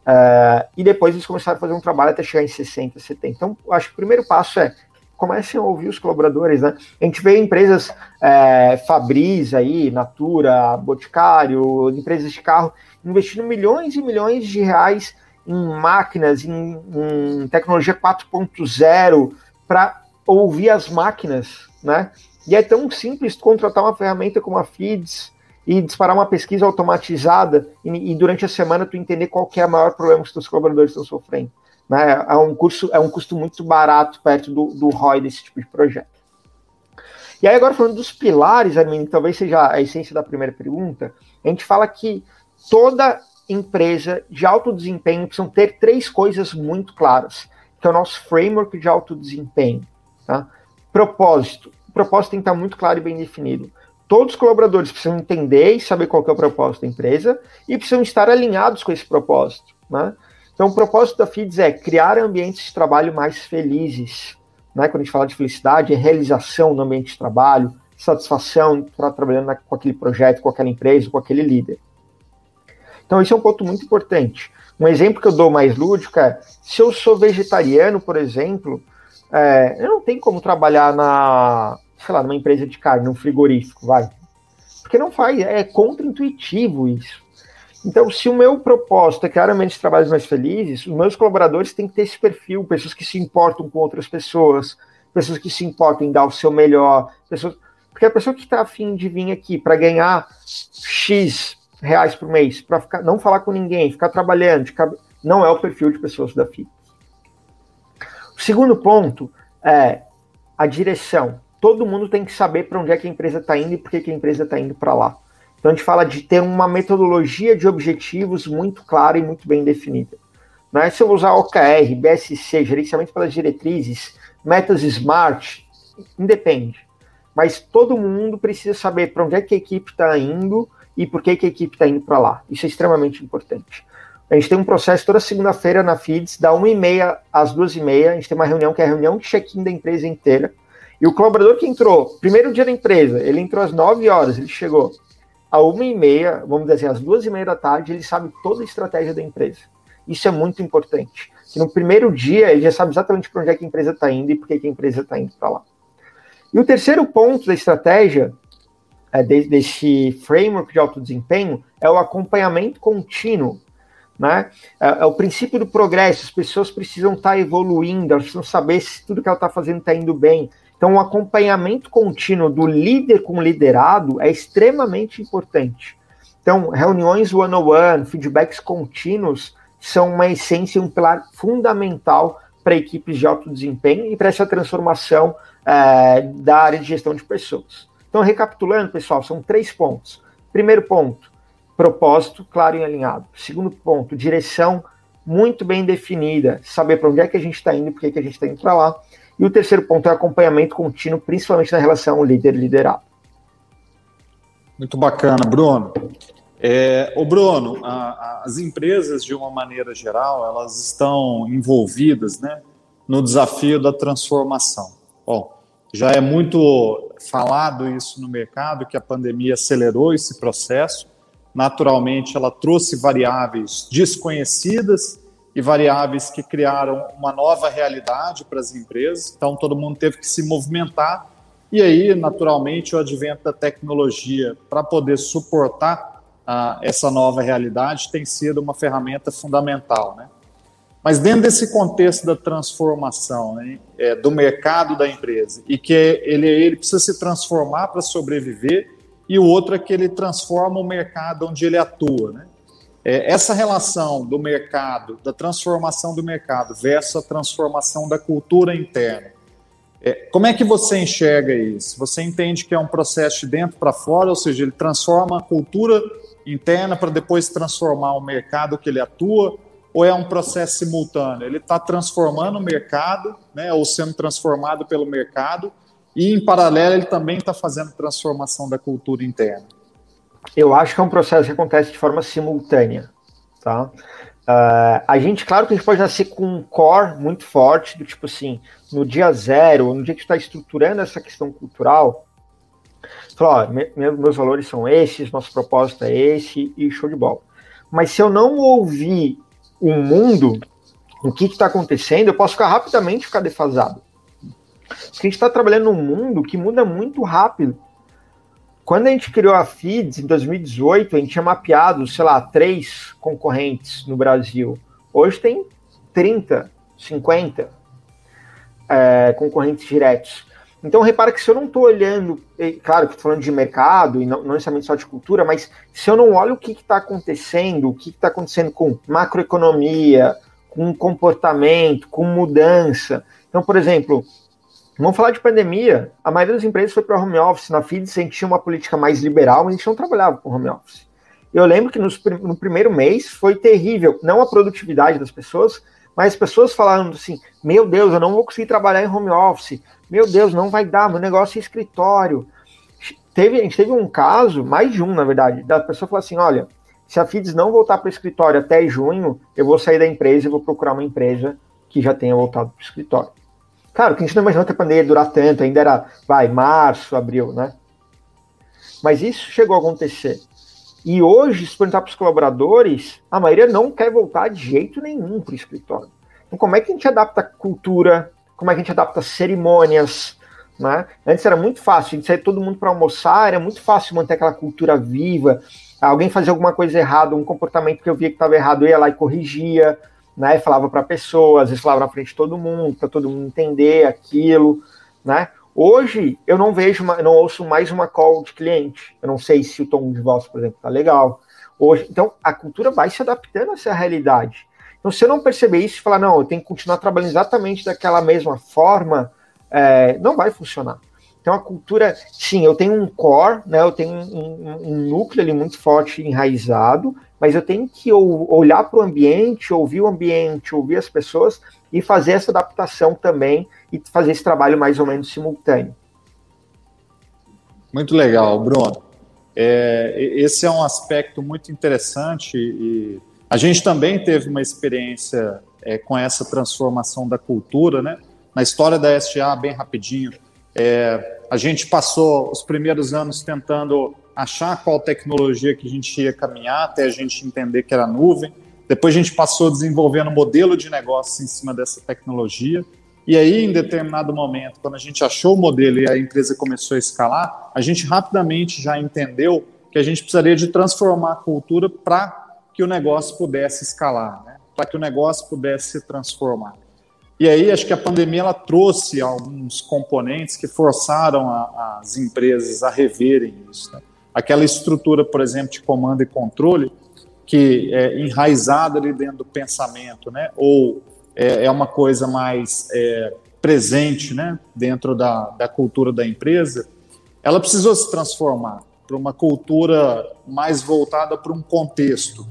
Uh, e depois eles começaram a fazer um trabalho até chegar em 60, 70. Então, acho que o primeiro passo é comecem a ouvir os colaboradores, né? A gente vê empresas é, Fabris aí, Natura, Boticário, empresas de carro, investindo milhões e milhões de reais em máquinas, em, em tecnologia 4.0 para ouvir as máquinas, né? E é tão simples contratar uma ferramenta como a Feeds e disparar uma pesquisa automatizada e, e durante a semana tu entender qual é o maior problema que os teus colaboradores estão sofrendo. Né? É, um curso, é um custo muito barato perto do, do ROI desse tipo de projeto. E aí, agora falando dos pilares, Armin, talvez seja a essência da primeira pergunta, a gente fala que toda empresa de alto desempenho precisa ter três coisas muito claras, que é o nosso framework de alto desempenho. Tá? Propósito. O propósito tem que estar muito claro e bem definido. Todos os colaboradores precisam entender e saber qual é o propósito da empresa e precisam estar alinhados com esse propósito. Né? Então, o propósito da FIDS é criar ambientes de trabalho mais felizes. Né? Quando a gente fala de felicidade, é realização no ambiente de trabalho, satisfação estar trabalhando com aquele projeto, com aquela empresa, com aquele líder. Então, esse é um ponto muito importante. Um exemplo que eu dou mais lúdico é, se eu sou vegetariano, por exemplo, é, eu não tenho como trabalhar na, sei lá, numa empresa de carne, num frigorífico, vai. Porque não faz, é contra-intuitivo isso. Então, se o meu propósito é de trabalhos mais felizes, os meus colaboradores têm que ter esse perfil, pessoas que se importam com outras pessoas, pessoas que se importam em dar o seu melhor, pessoas... porque a pessoa que está afim de vir aqui para ganhar X reais por mês, para não falar com ninguém, ficar trabalhando, ficar... não é o perfil de pessoas da FIT. O segundo ponto é a direção. Todo mundo tem que saber para onde é que a empresa está indo e por que, a empresa está indo para lá. Então a gente fala de ter uma metodologia de objetivos muito clara e muito bem definida. Né? Se eu usar OKR, BSC, gerenciamento pelas diretrizes, metas SMART, independe. Mas todo mundo precisa saber para onde é que a equipe está indo e por que, que a equipe está indo para lá. Isso é extremamente importante. A gente tem um processo toda segunda-feira na FIDS, da 1h30 às 2h30. A gente tem uma reunião que é a reunião de check-in da empresa inteira. E o colaborador que entrou, primeiro dia da empresa, ele entrou às 9 horas, ele chegou a uma e meia, vamos dizer assim, às duas e meia da tarde, ele sabe toda a estratégia da empresa. Isso é muito importante. Que no primeiro dia ele já sabe exatamente para onde é que a empresa está indo e por que a empresa está indo para lá. E o terceiro ponto da estratégia é, de, desse framework de alto desempenho é o acompanhamento contínuo. Né? É, é, o princípio do progresso. As pessoas precisam estar tá evoluindo, elas precisam saber se tudo que ela está fazendo está indo bem. Então, o acompanhamento contínuo do líder com o liderado é extremamente importante. Então, reuniões one-on-one, -on -one, feedbacks contínuos são uma essência, um pilar fundamental para equipes de alto desempenho e para essa transformação é, da área de gestão de pessoas. Então, recapitulando, pessoal, são três pontos. Primeiro ponto, propósito claro e alinhado. Segundo ponto, direção muito bem definida, saber para onde é que a gente está indo e por que a gente está indo para lá. E o terceiro ponto é acompanhamento contínuo, principalmente na relação líder-liderado. Muito bacana, Bruno. É, o Bruno, a, a, as empresas, de uma maneira geral, elas estão envolvidas né, no desafio da transformação. Bom, já é muito falado isso no mercado, que a pandemia acelerou esse processo. Naturalmente, ela trouxe variáveis desconhecidas e variáveis que criaram uma nova realidade para as empresas. Então, todo mundo teve que se movimentar E aí, naturalmente, o advento da tecnologia para poder suportar ah, essa nova realidade tem sido uma ferramenta fundamental. Né? Mas dentro desse contexto da transformação né, é, do mercado da empresa, e que ele, ele precisa se transformar para sobreviver, e o outro é que ele transforma o mercado onde ele atua. Né? É, essa relação do mercado, da transformação do mercado versus a transformação da cultura interna, é, como é que você enxerga isso? Você entende que é um processo de dentro para fora, ou seja, ele transforma a cultura interna para depois transformar o mercado que ele atua, ou é um processo simultâneo? Ele está transformando o mercado, né, ou sendo transformado pelo mercado, e em paralelo ele também está fazendo transformação da cultura interna. Eu acho que é um processo que acontece de forma simultânea, tá? Uh, a gente, claro que a gente pode nascer com um core muito forte, do tipo assim, no dia zero, no dia que está estruturando essa questão cultural, falar, ó, me, meus valores são esses, nosso propósito é esse, e show de bola. Mas se eu não ouvir um mundo, o que está acontecendo, eu posso ficar rapidamente ficar defasado. Porque a gente está trabalhando num mundo que muda muito rápido. Quando a gente criou a FIDS em 2018, a gente tinha mapeado, sei lá, três concorrentes no Brasil. Hoje tem 30, 50 é, concorrentes diretos. Então, repara que se eu não estou olhando, claro que estou falando de mercado e não, não, necessariamente só de cultura, mas se eu não olho o que está acontecendo, o que está acontecendo com macroeconomia, com comportamento, com mudança. Então, por exemplo, vamos falar de pandemia. A maioria das empresas foi para home office. Na FIDS a gente tinha uma política mais liberal, mas a gente não trabalhava com home office. Eu lembro que nos, no primeiro mês foi terrível, não a produtividade das pessoas, mas as pessoas falando assim: meu Deus, eu não vou conseguir trabalhar em home office, meu Deus, não vai dar, meu negócio é escritório. Teve, a gente teve um caso, mais de um, na verdade, da pessoa falou assim: olha, se a FIDS não voltar para o escritório até junho, eu vou sair da empresa e vou procurar uma empresa que já tenha voltado para o escritório. Claro, que a gente não imaginou que a pandemia ia durar tanto, ainda era, vai, março, abril, né? Mas isso chegou a acontecer. E hoje, se perguntar para os colaboradores, a maioria não quer voltar de jeito nenhum para o escritório. Então, como é que a gente adapta cultura, como é que a gente adapta cerimônias, né? Antes era muito fácil, a gente sair todo mundo para almoçar, era muito fácil manter aquela cultura viva. Alguém fazia alguma coisa errada, um comportamento que eu via que estava errado, eu ia lá e corrigia, né? Falava para a pessoa, às vezes falava na frente de todo mundo, para todo mundo entender aquilo, né? Hoje eu não vejo, uma, não ouço mais uma call de cliente. Eu não sei se o tom de voz, por exemplo, tá legal. Hoje, então a cultura vai se adaptando a essa realidade. Então, se eu não perceber isso e falar, não, eu tenho que continuar trabalhando exatamente daquela mesma forma, é, não vai funcionar. Então, a cultura, sim, eu tenho um core, né, eu tenho um, um, núcleo ali muito forte, enraizado, mas eu tenho que olhar para o ambiente, ouvir o ambiente, ouvir as pessoas e fazer essa adaptação também e fazer esse trabalho mais ou menos simultâneo. Muito legal, Bruno. É, esse é um aspecto muito interessante e a gente também teve uma experiência é, com essa transformação da cultura, né? Na história da SGA, bem rapidinho, é, a gente passou os primeiros anos tentando achar qual tecnologia que a gente ia caminhar até a gente entender que era nuvem. Depois a gente passou desenvolvendo um modelo de negócio em cima dessa tecnologia. E aí, em determinado momento, quando a gente achou o modelo e a empresa começou a escalar, a gente rapidamente já entendeu que a gente precisaria de transformar a cultura para que o negócio pudesse escalar, né? para que o negócio pudesse se transformar. E aí acho que a pandemia ela trouxe alguns componentes que forçaram a, as empresas a reverem isso. Né? Aquela estrutura, por exemplo, de comando e controle, que é enraizada ali dentro do pensamento, né? ou é, é uma coisa mais é, presente né? dentro da, da cultura da empresa, ela precisou se transformar para uma cultura mais voltada para um contexto,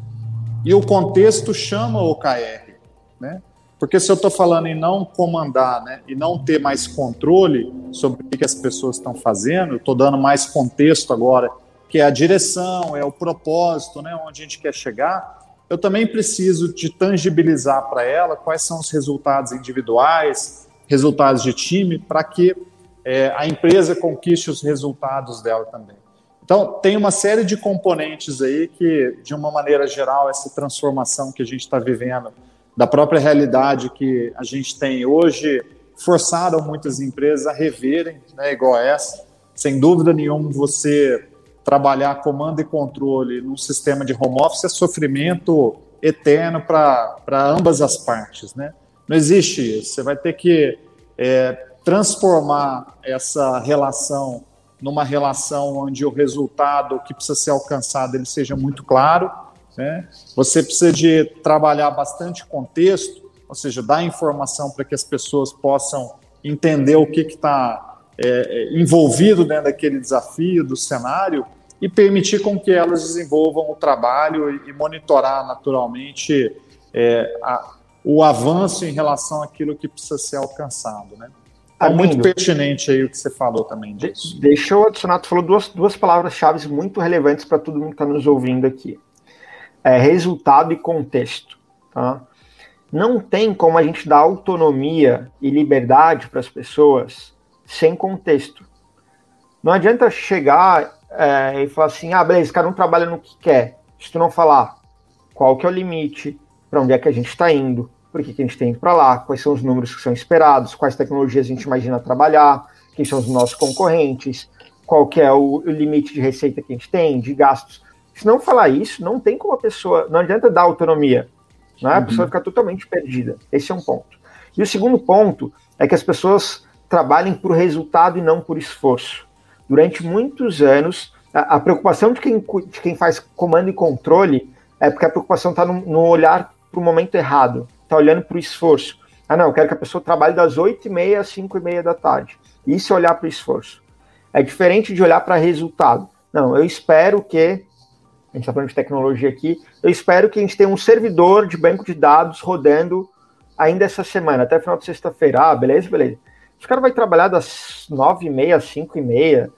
e o contexto chama o OKR, né? Porque se eu estou falando em não comandar, né, e não ter mais controle sobre o que as pessoas estão fazendo, estou dando mais contexto agora, que é a direção, é o propósito, né, onde a gente quer chegar, eu também preciso de tangibilizar para ela quais são os resultados individuais, resultados de time, para que é, a empresa conquiste os resultados dela também. Então, tem uma série de componentes aí que, de uma maneira geral, essa transformação que a gente está vivendo, da própria realidade que a gente tem hoje, forçaram muitas empresas a reverem, né, igual essa. Sem dúvida nenhuma, você trabalhar comando e controle num sistema de home office é sofrimento eterno para ambas as partes, né? Não existe isso. Você vai ter que é, transformar essa relação numa relação onde o resultado que precisa ser alcançado ele seja muito claro. Né? Você precisa de trabalhar bastante contexto, ou seja, dar informação para que as pessoas possam entender o que está é, é, envolvido dentro daquele desafio, do cenário, e permitir com que elas desenvolvam o trabalho e, e monitorar naturalmente é, a, o avanço em relação àquilo que precisa ser alcançado. Né? É muito pertinente aí o que você falou também disso. Deixa eu adicionar, tu falou duas, duas palavras-chave muito relevantes para todo mundo que está nos ouvindo aqui. É resultado e contexto. Tá? Não tem como a gente dar autonomia e liberdade para as pessoas sem contexto. Não adianta chegar é, e falar assim, ah, beleza, esse cara não trabalha no que quer. Se tu não falar qual que é o limite, para onde é que a gente está indo, por que, que a gente tem ido para lá, quais são os números que são esperados, quais tecnologias a gente imagina trabalhar, quem são os nossos concorrentes, qual que é o, o limite de receita que a gente tem, de gastos. Se não falar isso, não tem como a pessoa, não adianta dar autonomia, né? a uhum. pessoa fica totalmente perdida. Esse é um ponto. E o segundo ponto é que as pessoas trabalhem por resultado e não por esforço. Durante muitos anos, a, a preocupação de quem, de quem faz comando e controle é porque a preocupação está no, no olhar para o momento errado está olhando para o esforço. Ah, não, eu quero que a pessoa trabalhe das 8h30 às 5h30 da tarde. Isso é olhar para o esforço. É diferente de olhar para resultado. Não, eu espero que, a gente está falando de tecnologia aqui, eu espero que a gente tenha um servidor de banco de dados rodando ainda essa semana, até final de sexta-feira. Ah, beleza, beleza. Esse cara vai trabalhar das 9h30 às 5h30,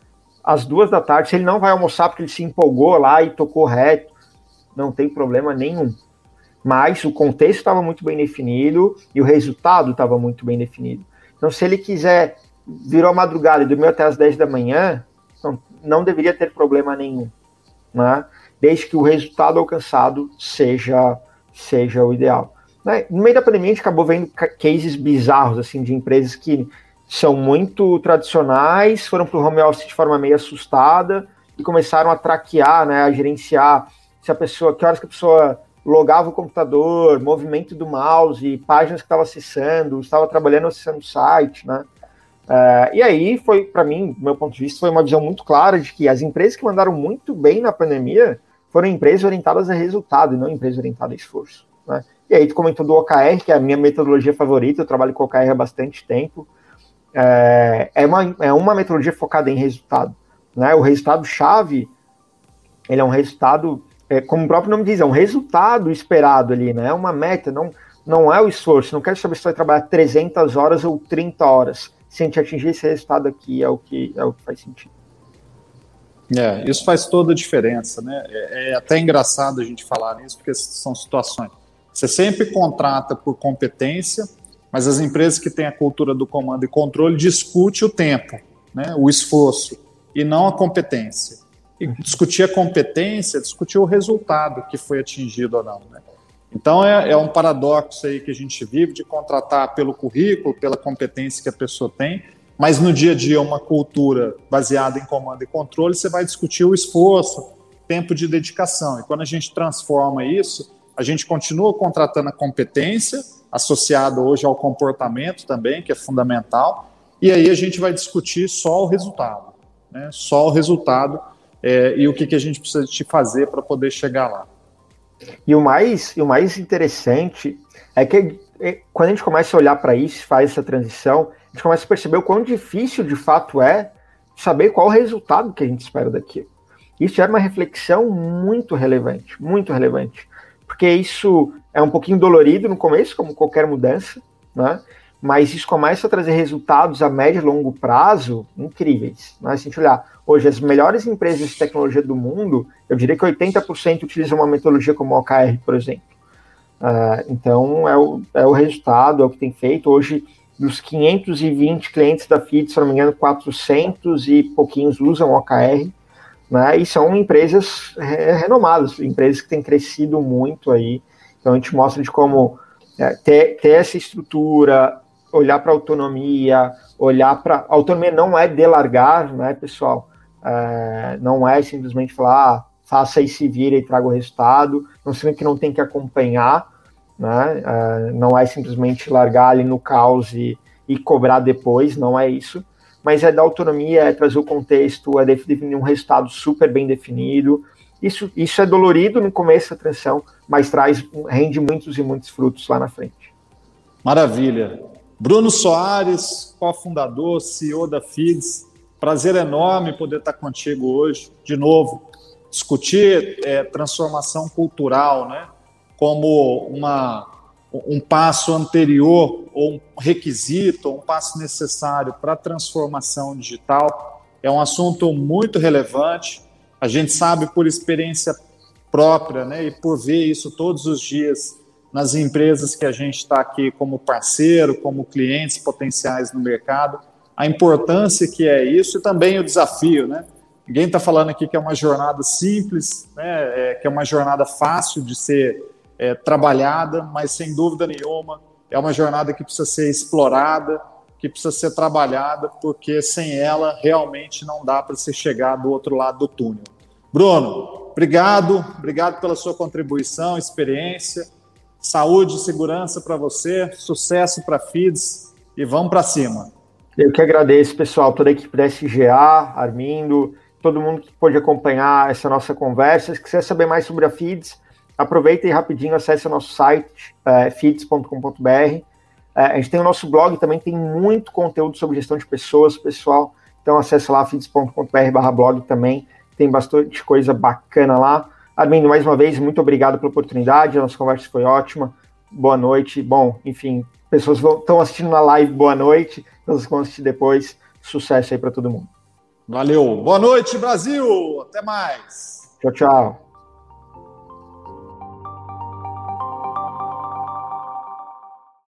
às 2 da tarde. Se ele não vai almoçar porque ele se empolgou lá e tocou reto, não tem problema nenhum mas o contexto estava muito bem definido e o resultado estava muito bem definido. Então, se ele quiser virou a madrugada e dormiu até as 10 da manhã, não, não deveria ter problema nenhum, né? Desde que o resultado alcançado seja, seja o ideal. Né? No meio da pandemia, a gente acabou vendo cases bizarros assim de empresas que são muito tradicionais, foram para o home office de forma meio assustada e começaram a traquear, né, a gerenciar se a pessoa, que horas que a pessoa logava o computador, movimento do mouse, páginas que estava acessando, estava trabalhando acessando o site, né? Uh, e aí foi, para mim, do meu ponto de vista, foi uma visão muito clara de que as empresas que mandaram muito bem na pandemia foram empresas orientadas a resultado e não empresas orientadas a esforço. Né? E aí tu comentou do OKR, que é a minha metodologia favorita, eu trabalho com OKR há bastante tempo. É, é, uma, é uma metodologia focada em resultado. Né? O resultado-chave, ele é um resultado é, como o próprio nome diz, é um resultado esperado ali, né? É uma meta, não, não é o esforço. Não quero saber se vai trabalhar 300 horas ou 30 horas. Se a gente atingir esse resultado aqui, é o que, é o que faz sentido. É, isso faz toda a diferença, né? É, é até engraçado a gente falar nisso, porque são situações. Você sempre contrata por competência, mas as empresas que têm a cultura do comando e controle discutem o tempo, né? o esforço, e não a competência. E discutir a competência, discutir o resultado que foi atingido ou não. Né? Então é, é, um paradoxo aí que a gente vive de contratar pelo currículo, pela competência que a pessoa tem, mas no dia a dia uma cultura baseada em comando e controle, você vai discutir o esforço, tempo de dedicação. E quando a gente transforma isso, a gente continua contratando a competência, associada hoje ao comportamento também, que é fundamental, e aí a gente vai discutir só o resultado, né? só o resultado é, e o que, que a gente precisa de fazer para poder chegar lá. E o mais, e o mais interessante é que é, quando a gente começa a olhar para isso, faz essa transição, a gente começa a perceber o quão difícil de fato é saber qual o resultado que a gente espera daquilo. Isso é uma reflexão muito relevante, muito relevante, porque isso é um pouquinho dolorido no começo, como qualquer mudança, né? Mas isso começa a trazer resultados a médio e longo prazo incríveis. Né? Se a gente olhar hoje as melhores empresas de tecnologia do mundo, eu diria que 80% utilizam uma metodologia como o OKR, por exemplo. Uh, então, é o, é o resultado, é o que tem feito. Hoje, dos 520 clientes da FIT, se não me engano, 400 e pouquinhos usam OKR, né? E são empresas renomadas, empresas que têm crescido muito aí. Então, a gente mostra de como é, ter, ter essa estrutura, olhar para autonomia, olhar para. Autonomia não é delargar, né, pessoal? É, não é simplesmente falar, ah, faça e se vira e traga o resultado, não significa que não tem que acompanhar, né? É, não é simplesmente largar ali no caos e, e cobrar depois, não é isso. Mas é dar autonomia, é trazer o contexto, é definir um resultado super bem definido. Isso, isso é dolorido no começo da transição, mas traz, rende muitos e muitos frutos lá na frente. Maravilha. Bruno Soares, cofundador, CEO da FIDS, prazer enorme poder estar contigo hoje, de novo, discutir é, transformação cultural, né, como uma, um passo anterior, ou um requisito, ou um passo necessário para a transformação digital. É um assunto muito relevante, a gente sabe por experiência própria, né, e por ver isso todos os dias nas empresas que a gente está aqui como parceiro, como clientes potenciais no mercado, a importância que é isso e também o desafio, né? Ninguém está falando aqui que é uma jornada simples, né? É, que é uma jornada fácil de ser é, trabalhada, mas sem dúvida nenhuma é uma jornada que precisa ser explorada, que precisa ser trabalhada, porque sem ela realmente não dá para se chegar do outro lado do túnel. Bruno, obrigado, obrigado pela sua contribuição, experiência. Saúde e segurança para você, sucesso para a FIDS e vamos para cima. Eu que agradeço, pessoal, toda a equipe da SGA, Armindo, todo mundo que pôde acompanhar essa nossa conversa. Se quiser saber mais sobre a FIDS, aproveita e rapidinho acesse o nosso site, é, fids.com.br. É, a gente tem o nosso blog, também tem muito conteúdo sobre gestão de pessoas, pessoal. Então acesse lá, fids.com.br blog também, tem bastante coisa bacana lá. Armindo, mais uma vez, muito obrigado pela oportunidade, a nossa conversa foi ótima. Boa noite. Bom, enfim, pessoas estão assistindo na live, boa noite. Pessoas vão assistir depois. Sucesso aí para todo mundo. Valeu. Boa noite, Brasil. Até mais. Tchau, tchau.